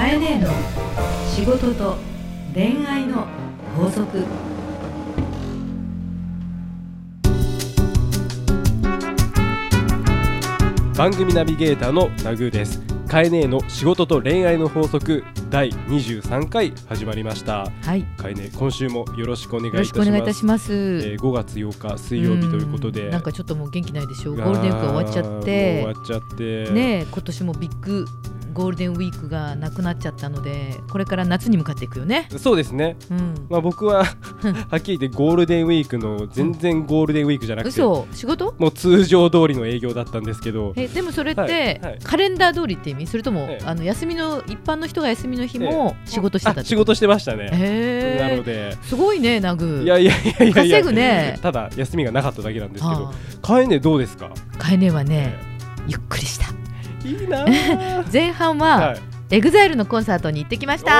かえねえの仕事と恋愛の法則。番組ナビゲーターのナグーです。カエネの仕事と恋愛の法則。第23回始まりました。はい。カエネ今週もよろしくお願いいよろしくおたします願いいたします、えー5月8日水曜日ということで。んなんかちょっともう元気ないでしょゴあールデンウィークが終わっちゃって。終わっちゃって。ねえ今年もビッグゴールデンウィークがなくなっちゃったのでこれから夏に向かっていくよね。そうですね。うん。まあ僕は はっきり言ってゴールデンウィークの全然ゴールデンウィークじゃなくて嘘。仕事？もう通常通りの営業だったんですけど。えでもそれって、はい。はい。カレンダー通りって意味？それとも、ええ。あの休みの一般の人が休みの日も仕事してたってあ仕事してましたね。へえ。なので。すごいねナグ。いやいやいやいやいや。稼ぐね。ただ休みがなかっただけなんですけど。はカエネどうですか？あカエネはねゆっくりしたいいなー。前半は、はい。 EXILE のコンサートに行ってきました。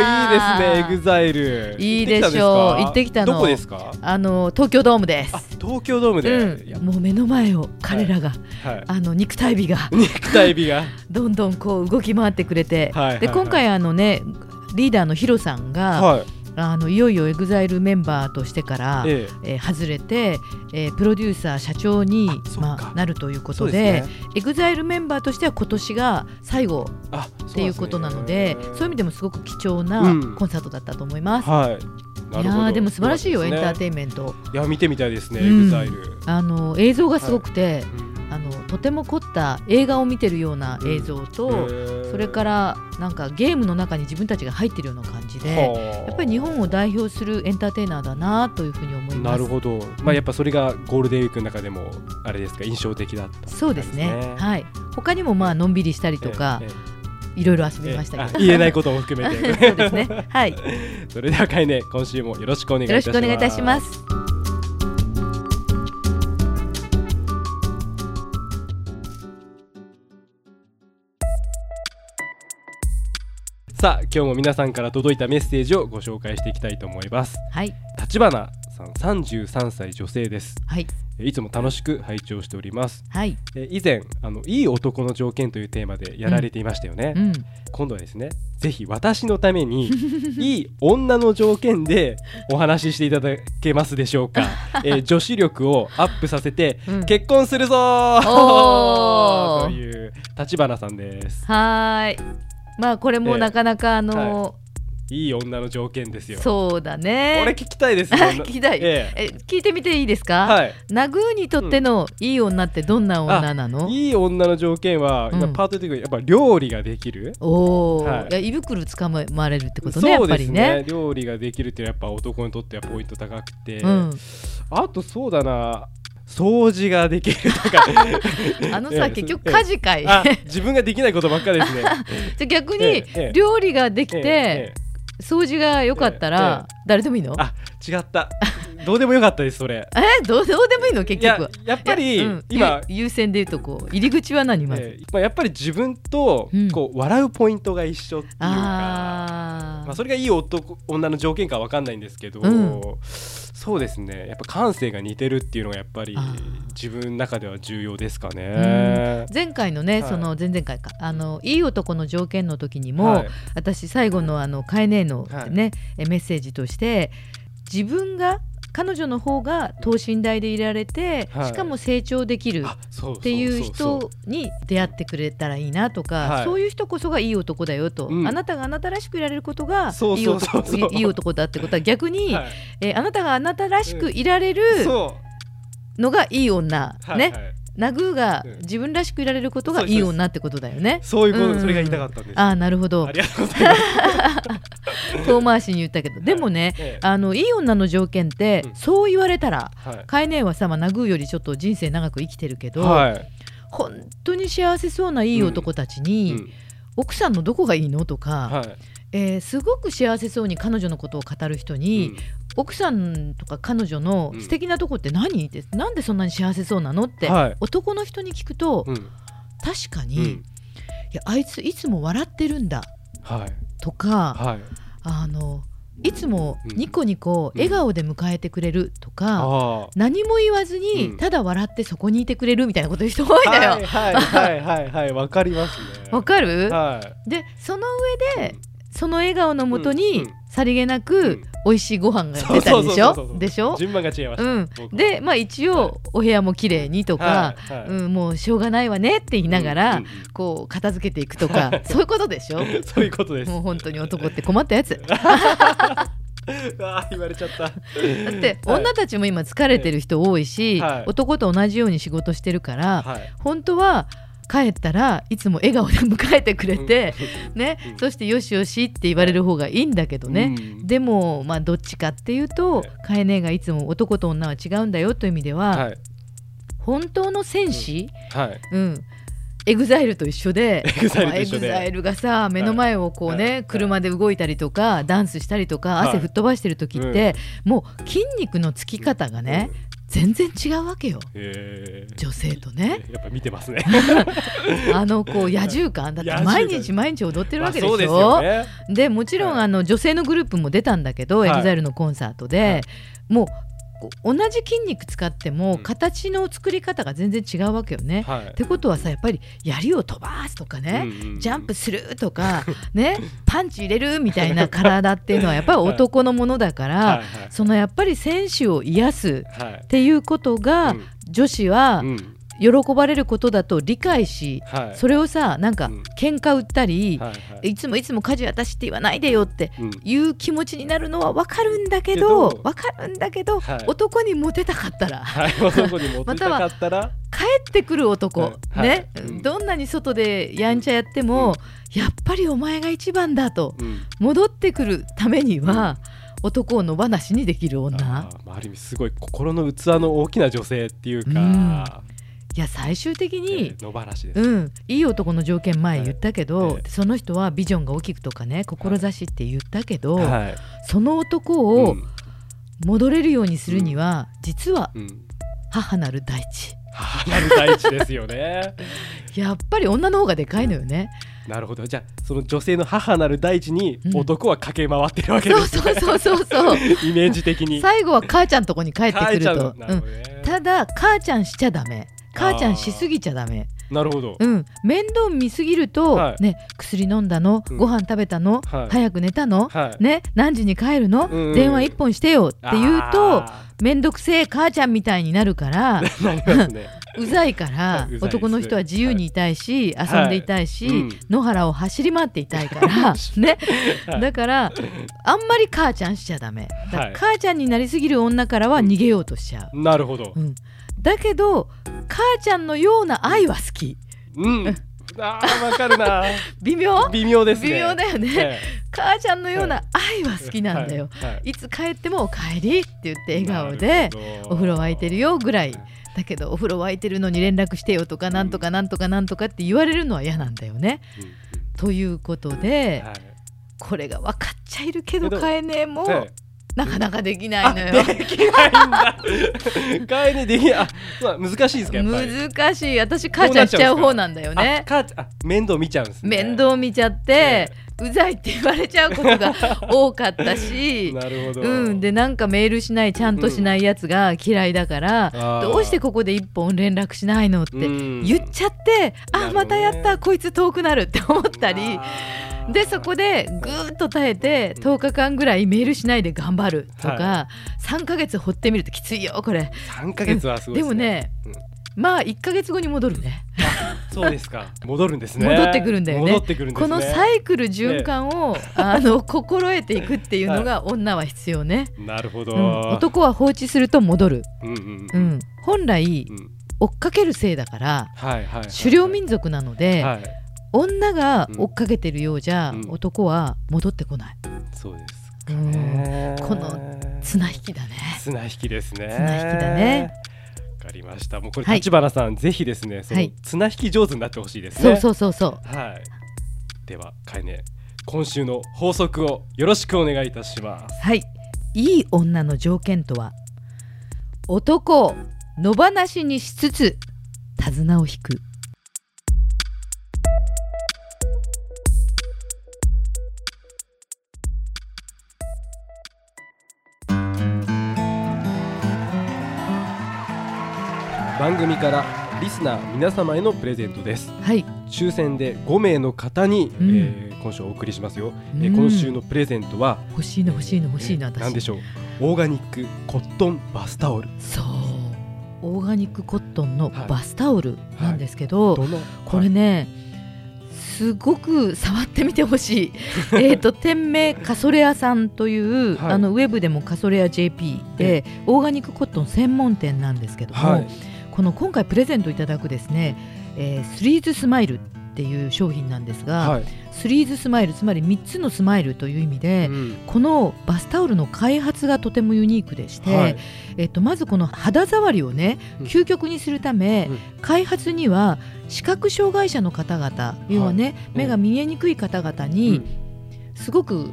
いいですねエグザイル。いいでしょう。行ってきたの。どこですか？あの東京ドームです。あ東京ドームで、うん、もう目の前を彼らが、はい。あの肉体美が。肉体美が。どんどんこう動き回ってくれて、はいはいはい。で今回あのねリーダーのヒロさんが、はいあのいよいよ EXILE メンバーとしてから、ええ。ー外れて、えープロデューサー社長にまあ、なるというこそとでうですね。 EXILE メンバーとしては今年が最後あっていうことなのでそういう意味でもすごく貴重なうん。コンサートだったと思います。はい。なるほど。やーでも素晴らしいよ、エンターテインメント。いや見てみたいですね、うん。 EXILE、あの映像がすごくて、うんあのとても凝った映画を見てるような映像と、へー。それからなんかゲームの中に自分たちが入ってるような感じで、はあ。やっぱり日本を代表するエンターテイナーだなというふうに思います。なるほど、まあやっぱそれがゴールデンウィークの中でもあれですか印象的だったそうですね。はい。他にもまあのんびりしたりとか、えいろいろ遊えびました言えないことも含めて。そうですね。はい。よ それではかいね今週もよろしくお願いいたしますさあ今日も皆さんから届いたメッセージをご紹介していきたいと思いますはい。立花さん33歳女性ですはい。いつも楽しく拝聴しておりますはい。え以前あのいい男の条件というテーマでやられていましたよね、うん。今度はですねぜひ私のために いい女の条件でお話ししていただけますでしょうか、えー女子力をアップさせてうん結婚するぞという立花さんですはーい。まあこれもなかなかあのい。い女の条件ですよ。そうだね。これ聞きたいです 聞きたい。ええ。え聞いてみていいですか？はい。ナグーにとってのいい女ってどんな女なの？いい女の条件は、うん。今パートでやっぱ料理ができる。おお、はい。い、や胃袋つかまれるってことねやっぱりそうですね。ね。料理ができるってやっぱ男にとってはポイント高くて、うん。あとそうだな掃除ができるとか。あのええさ結局家事かい。あ自分ができないことばっかりですね。じゃあ逆に料理ができええてえ。掃除が良かったら誰でもいいの？あ違ったどうでもよかったですそれ。えどうどうでもいいの？結局。やっぱり、うん。今、ゆ優先で言うとこう入り口は何まず？えーまあ、やっぱり自分とうん。こう笑うポイントが一緒っていうか、あー。まあ、それがいい男女の条件かわかんないんですけど、うん。そうですね。やっぱ感性が似てるっていうのがやっぱり自分の中では重要ですかね。前回のね、はい。その前々回か。あのいい男の条件の時にも、はい。私最後のあのカエネのはい。ね、えメッセージとして自分が彼女の方が等身大でいられて、はい。しかも成長できるっていう人に出会ってくれたらいいなとか、はい。そういう人こそがいい男だよと、うん。あなたがあなたらしくいられることがいい男いい男だってことは逆に、はい。えーあなたがあなたらしくいられるのがいい女、ね、ナグーがうん自分らしくいられることがいい女ってことだよね。そういうこと、うん。それが言いたかったんです。ああなるほど。ありがとうございます。遠回しに言ったけど。でもね、ええ。あのいい女の条件って、うん。そう言われたらはい。カエネはさ、まあ、ナグーよりちょっと人生長く生きてるけど、はい。本当に幸せそうないい男たちに、うん。奥さんのどこがいいのとか、はい。えーすごく幸せそうに彼女のことを語る人に、うん奥さんとか彼女のうん。素敵なとこって何？ってなんでそんなに幸せそうなの？って、はい。男の人に聞くと、うん。確かに、うん。いやあいついつも笑ってるんだ。はい。とか、はい。あのいつもうん。ニコニコ笑顔で迎えてくれる。とか、あ何も言わずに、うん。ただ笑ってそこにいてくれるみたいなこと言う人多いんだよ。はいはいはいはいはいわかりますね。わかる？はい。でその上でその笑顔のもとうんにうん。さりげなうくん。美味しいご飯が出たりでしょ？でしょ？順番が違いました、うん。でまあ一応お部屋も綺麗にとか、うん、もうしょうがないわねって言いながら、こう片付けていくとかそういうことでしょ？う んそういうことです。もう本当に男って困ったやつ。だ あー言われちゃった。ってはい。女たちも今疲れてる人多いし、はい。男と同じように仕事してるから、はい。本当は帰ったらいつも笑顔で迎えてくれて、ねうん。そしてよしよしって言われる方がいいんだけどね、うん。でもまあどっちかっていうとはい。カエネがいつも男と女は違うんだよという意味では、はい。本当の戦士、はい。うん。 EXILE と一緒で。まあ EXILE がさ目の前をこうね、はい。車で動いたりとかダンスしたりとかはい。汗吹っ飛ばしてる時って、もう筋肉のつき方がね、全然違うわけよ。えー。女性とね。やっぱ見てますね。あのこう野獣感だって 毎日毎日踊ってるわけでしょ、ですよね。でもちろん、はい。あの女性のグループも出たんだけど、はい。EXILE のコンサートで、もう同じ筋肉使ってもうん。形の作り方が全然違うわけよね。はい。ってことはさやっぱり槍を飛ばすとかね、うんうんジャンプするとかねパンチ入れるみたいな体っていうのはやっぱり 男のものだから、はいはい。そのやっぱり選手を癒すはい。っていうことが、うん。女子はうん喜ばれることだと理解し、はい。それをさなんかうん。喧嘩売ったり、はいはい。いつもいつも家事私って言わないでよってうん。いう気持ちになるのは分かるんだけけどど分かるんだけど、はい。男にモテたかったら。はい。男に持ってたかったら？帰ってくる男、はい。ね、はいうん。どんなに外でやんちゃやっても、やっぱりお前が一番だとうん。戻ってくるためには、男を野放しにできる女。ああある意味すごい心の器の大きな女性っていううん。か、いや最終的えに、ー野放しです、うん、いい男の条件前言ったけど、ええその人はビジョンが大きくとかね志って言ったけど、はい。その男をうん。戻れるようにするには、実はうん。母なる大地。母なる大地ですよね。やっぱり女の方がでかいのよね。なるほど。じゃあその女性の母なる大地にうん。男は駆け回ってるわけですね、そうそうそうそう。イメージ的に。最後は母ちゃんとこに帰ってくると。うん。ただ母ちゃんしちゃダメ。母ちゃんしすぎちゃダメ。なるほど、うん、面倒見すぎると、はい。ね薬飲んだの、うん。ご飯食べたの、はい。早く寝たの、はい。ね？何時に帰るの、うんうん電話一本してよって言うとあ面倒くせえ母ちゃんみたいになるから うざいからはい うざいです男の人は自由にいたいし、はい。遊んでいたいし、野原を走り回っていたいからねはい。だからあんまり母ちゃんしちゃダメ。だ母ちゃんになりすぎる女からは逃げようとしちゃう、なるほど。うん、だけど母ちゃんのような愛は好き。うん。あーわかるな。微妙？微妙ですね。微妙だよね、え母ちゃんのような愛は好きなんだよ、はい。はい。い、つ帰っても「おかえり」って言って笑顔なでお風呂沸いてるよぐらい。だけどお風呂沸いてるのに連絡してよとかなんとかなんとかなんとかって言われるのは嫌なんだよね。うん。うんということで、はい。これが分かっちゃいるけどけど買えねえもはいなかなかできないあのよ。できないんだ。帰りできない。あまあ難しいですかやっぱり。難しい。私母ちゃんしちゃう方なんだよあね。母ちゃんあ面倒見ちゃうんですね。面倒見ちゃって、うざいって言われちゃうことが 多かったし。なるほど。うん、でなんかメールしないちゃんとしないやつが嫌いだから、あー。どうしてここで一本連絡しないのってうん言っちゃって、あなるほどねまたやったこいつ遠くなるって思ったりでそこでぐーっと耐えて10日間ぐらいメールしないで頑張るとか、は3ヶ月掘ってみるときついよこれ。三ヶ月はすごいでもね、うん。まあ1ヶ月後に戻るね。そうですか。戻るんですね。戻ってくるんだよね。戻ってくるんですね。このサイクル循環を、あの心得ていくっていうのが女は必要ね、なるほど、うん、男は放置すると戻る、うん本来うん。追っかけるせいだから狩猟民族なので、はい女が追っかけてるようじゃ、うん。男は戻ってこない。そうですね。この綱引きだね。綱引きですね。綱引きだね。わかりました。もうこれはい。立花さん、ぜひですねそのはい。綱引き上手になってほしいですね。そうそうそうそう。はい。ではかえね今週の法則をよろしくお願いいたします。はい。いい女の条件とは男を野放しにしつつ手綱を引く番組からリスナー皆様へのプレゼントです。はい。抽選で5名の方に、うん。えー今週お送りしますよ、えーうん。今週のプレゼントは欲しいな欲しいな欲しいな私えー何でしょう。オーガニックコットンバスタオル。そう。オーガニックコットンのはい。バスタオルなんですけど、どの？これね、すごく触ってみてほしい。えっと店名カソレアさんという、はい。あのウェブでもカソレア JP でオーガニックコットン専門店なんですけども、はいこの今回プレゼントいただくですね、えースリーズスマイルっていう商品なんですが、はい。スリーズスマイルつまり3つのスマイルという意味で、うん。このバスタオルの開発がとてもユニークでして、はい。えっと、まずこの肌触りをねうん。究極にするため、うん。開発には視覚障害者の方々要はね、目が見えにくい方々うにんすごく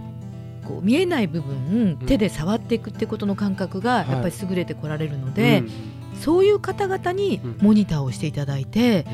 こう見えない部分、うん。手で触っていくってことの感覚がはい。やっぱり優れてこられるので、うん。そういう方々にうん。モニターをしていただいて、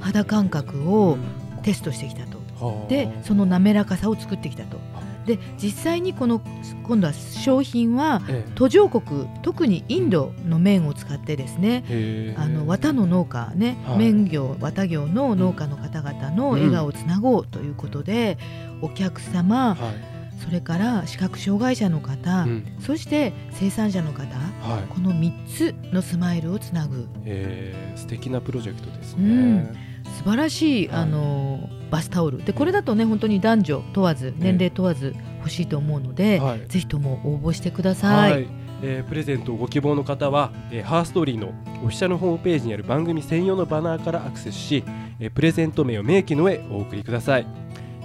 肌感覚うをん。テストしてきたと。はあ。でその滑らかさを作ってきたと。で実際にこの今度は商品はええ。途上国特にインドの綿を使ってですねあの綿の農家ね、はい。綿業綿業の農家の方々の笑顔をつなごうということで、お客様はいそれから視覚障害者の方、うん。そして生産者の方はい。この3つのスマイルをつなぐ。えー素敵なプロジェクトですうん。ね。素晴らしい、はい。あのバスタオル。でこれだとね本当に男女問わず年齢問わず欲しいと思うので、はい。ぜひとも応募してください。はい、えープレゼントをご希望の方は、えーハーストーリーのオフィシャルホームページにある番組専用のバナーからアクセスし、えープレゼント名を明記の上お送りください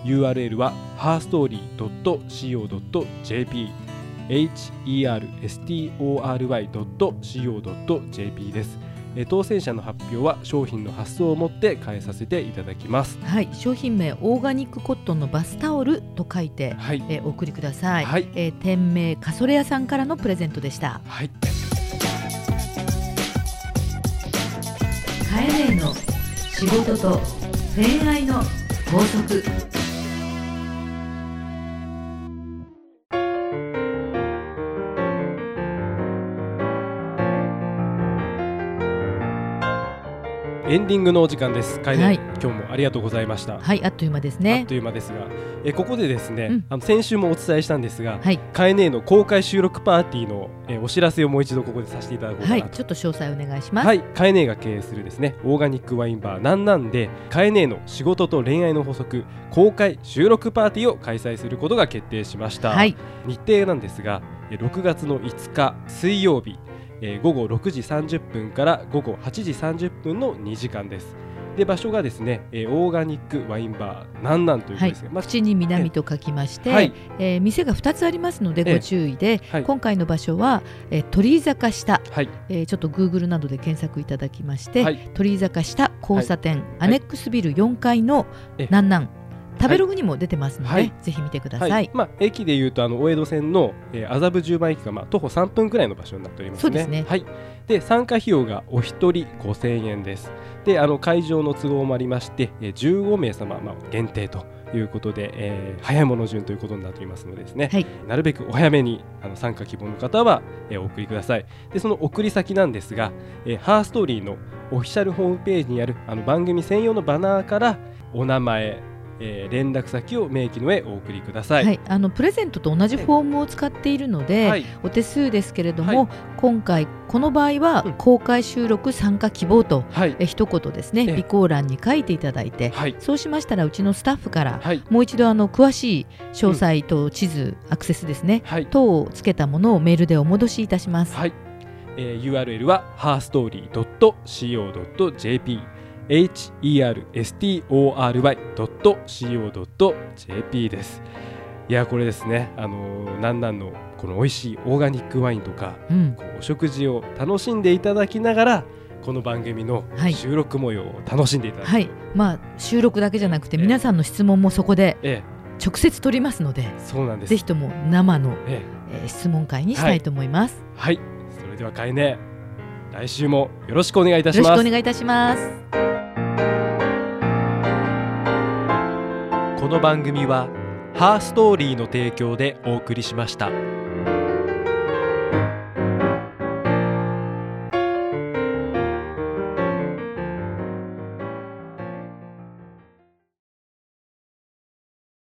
URL は herstory.co.jp herstory.co.jp です、えー当選者の発表は商品の発送をもって変えさせていただきますはい、商品名オーガニックコットンのバスタオルと書いて、はいえーお送りください。はいえー店名カソレ屋さんからのプレゼントでした。はいカエネの仕事と恋愛の法則。エンディングのお時間です。楓、はい。今日もありがとうございました。はい、あっという間ですあっね。という間ですが、えここでですね、うん。あの先週もお伝えしたんですが、はい、カエネーの公開収録パーティーの、えお知らせをもう一度ここでさせていただこうかは、ない。と。ちょっと詳細お願いします。はい、カエネーが経営するですねオーガニックワインバーなんなんでカエネーの仕事と恋愛の補足公開収録パーティーを開催することが決定しました、はい、日程なんですがえ6月の5日水曜日、えー午後6時30分から午後8時30分の2時間です。で場所がですね、えーオーガニックワインバーなんなんということはいですが、まあ口に南と書きまして、はい。えー店が2つありますのでええ。ご注意で、はい。今回の場所は、えー鳥居坂下、はい。えーちょっと Google などで検索いただきまして、はい。鳥居坂下交差点、い。アネックスビル4階のえ。南南食べログにも出てますので、はいぜひ見てください。はいまあ、駅でいうとあの大江戸線の、えー麻布十番駅が、まあ、徒歩3分くらいの場所になっておりますね。すねはい、で参加費用がお一人5000円です。であの会場の都合もありまして、えー15名様、まあ、限定ということで、えー早いもの順ということになっておりますのでですね、はいなるべくお早めにあの参加希望の方は、えーお送りください。でその送り先なんですが、えーハーストーリーのオフィシャルホームページにあるあの番組専用のバナーからお名前、えー連絡先を明記の上お送りください。はい、あのプレゼントと同じフォームを使っているので、はい。お手数ですけれども、は今回この場合はうん。公開収録参加希望と、はい。え一言ですねええ。備考欄に書いていただいて、はい。そうしましたらうちのスタッフからはい。もう一度あの詳しい詳細と地図、アクセスですねはい。等をつけたものをメールでお戻しいたします。はい、えー URL は herstory.co.jp herstory.co.jp です。いやこれですね。あのーなんなんのこの美味しいオーガニックワインとかうん、こうお食事を楽しんでいただきながらこの番組のはい。収録模様を楽しんでいただく、はい、まあ収録だけじゃなくてええ。皆さんの質問もそこでえ直接取りますので、えそうなんです。ぜひとも生の、ええ。ー質問会にしたいと思います。えはい。それではかえね来週もよろしくお願いいたしよろますしくお願いいたします。この番組はハーストーリーの提供でお送りしました。